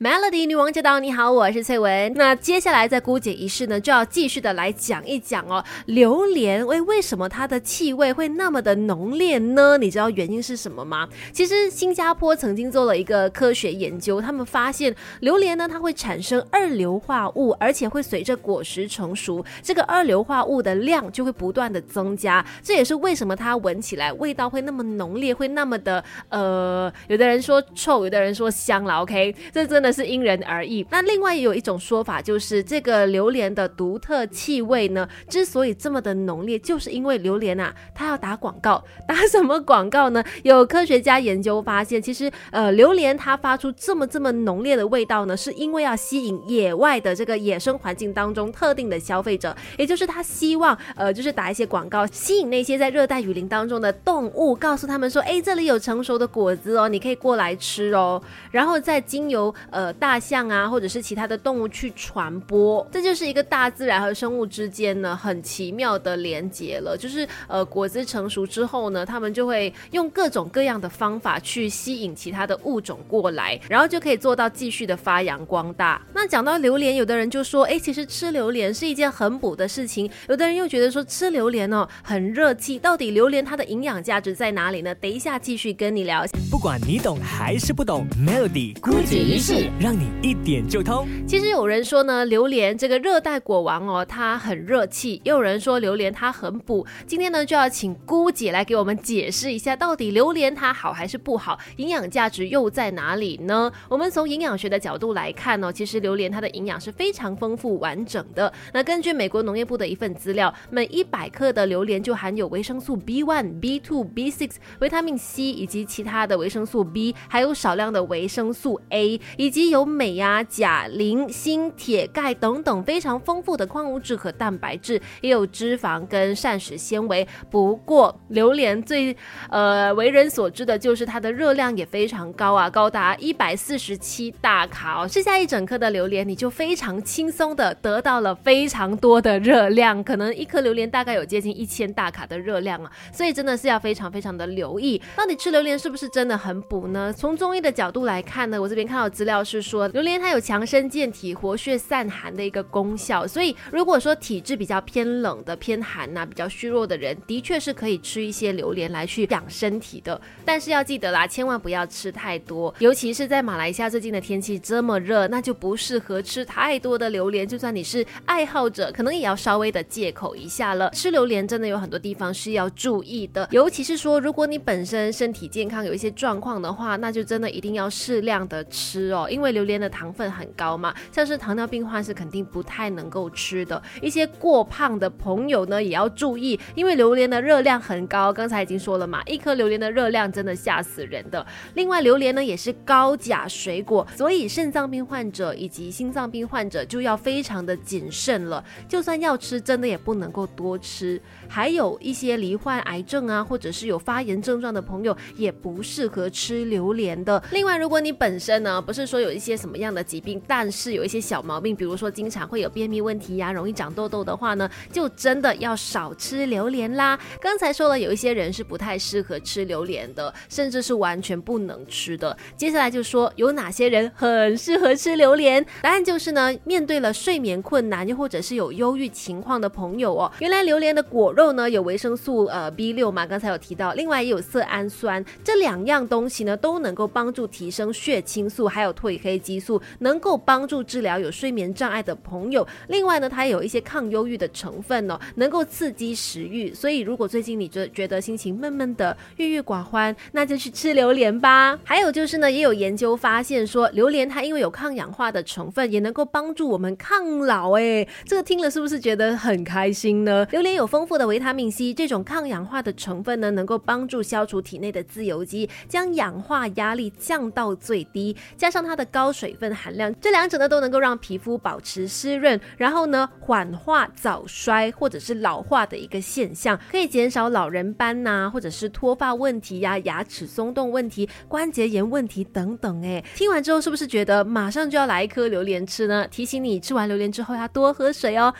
Melody 女王驾到！你好，我是翠文。那接下来在姑姐仪式呢，就要继续的来讲一讲哦。榴莲，为为什么它的气味会那么的浓烈呢？你知道原因是什么吗？其实新加坡曾经做了一个科学研究，他们发现榴莲呢，它会产生二硫化物，而且会随着果实成熟，这个二硫化物的量就会不断的增加。这也是为什么它闻起来味道会那么浓烈，会那么的呃，有的人说臭，有的人说香了。OK，这真的。是因人而异。那另外也有一种说法，就是这个榴莲的独特气味呢，之所以这么的浓烈，就是因为榴莲啊，它要打广告。打什么广告呢？有科学家研究发现，其实呃，榴莲它发出这么这么浓烈的味道呢，是因为要吸引野外的这个野生环境当中特定的消费者，也就是他希望呃，就是打一些广告，吸引那些在热带雨林当中的动物，告诉他们说，哎，这里有成熟的果子哦，你可以过来吃哦。然后再经由，呃大象啊，或者是其他的动物去传播，这就是一个大自然和生物之间呢很奇妙的连接了。就是呃，果子成熟之后呢，他们就会用各种各样的方法去吸引其他的物种过来，然后就可以做到继续的发扬光大。那讲到榴莲，有的人就说，哎，其实吃榴莲是一件很补的事情；有的人又觉得说吃榴莲哦很热气。到底榴莲它的营养价值在哪里呢？等一下继续跟你聊。不管你懂还是不懂，Melody 估计。仪让你一点就通。其实有人说呢，榴莲这个热带果王哦，它很热气；也有人说榴莲它很补。今天呢，就要请姑姐来给我们解释一下，到底榴莲它好还是不好，营养价值又在哪里呢？我们从营养学的角度来看呢，其实榴莲它的营养是非常丰富完整的。那根据美国农业部的一份资料，每一百克的榴莲就含有维生素 B one、B two、B six、维他命 C 以及其他的维生素 B，还有少量的维生素 A。以以及有镁呀、钾、磷、锌、铁、钙等等非常丰富的矿物质和蛋白质，也有脂肪跟膳食纤维。不过，榴莲最呃为人所知的就是它的热量也非常高啊，高达一百四十七大卡哦。吃下一整颗的榴莲，你就非常轻松的得到了非常多的热量，可能一颗榴莲大概有接近一千大卡的热量啊。所以真的是要非常非常的留意，到底吃榴莲是不是真的很补呢？从中医的角度来看呢，我这边看到。资料是说，榴莲它有强身健体、活血散寒的一个功效，所以如果说体质比较偏冷的、偏寒呐、比较虚弱的人，的确是可以吃一些榴莲来去养身体的。但是要记得啦，千万不要吃太多，尤其是在马来西亚最近的天气这么热，那就不适合吃太多的榴莲。就算你是爱好者，可能也要稍微的戒口一下了。吃榴莲真的有很多地方是要注意的，尤其是说，如果你本身身体健康有一些状况的话，那就真的一定要适量的吃。哦因为榴莲的糖分很高嘛，像是糖尿病患是肯定不太能够吃的。一些过胖的朋友呢，也要注意，因为榴莲的热量很高。刚才已经说了嘛，一颗榴莲的热量真的吓死人的。另外，榴莲呢也是高钾水果，所以肾脏病患者以及心脏病患者就要非常的谨慎了。就算要吃，真的也不能够多吃。还有一些罹患癌症啊，或者是有发炎症状的朋友，也不适合吃榴莲的。另外，如果你本身呢，不是说有一些什么样的疾病，但是有一些小毛病，比如说经常会有便秘问题呀，容易长痘痘的话呢，就真的要少吃榴莲啦。刚才说了，有一些人是不太适合吃榴莲的，甚至是完全不能吃的。接下来就说有哪些人很适合吃榴莲，答案就是呢，面对了睡眠困难又或者是有忧郁情况的朋友哦。原来榴莲的果肉呢有维生素呃 B 六嘛，刚才有提到，另外也有色氨酸，这两样东西呢都能够帮助提升血清素。还有褪黑激素能够帮助治疗有睡眠障碍的朋友。另外呢，它有一些抗忧郁的成分哦，能够刺激食欲。所以如果最近你觉觉得心情闷闷的、郁郁寡欢，那就去吃榴莲吧。还有就是呢，也有研究发现说，榴莲它因为有抗氧化的成分，也能够帮助我们抗老。哎，这个听了是不是觉得很开心呢？榴莲有丰富的维他命 C，这种抗氧化的成分呢，能够帮助消除体内的自由基，将氧化压力降到最低。加上它的高水分含量，这两者呢都能够让皮肤保持湿润，然后呢缓化早衰或者是老化的一个现象，可以减少老人斑呐，或者是脱发问题呀、牙齿松动问题、关节炎问题等等。哎，听完之后是不是觉得马上就要来一颗榴莲吃呢？提醒你吃完榴莲之后要多喝水哦。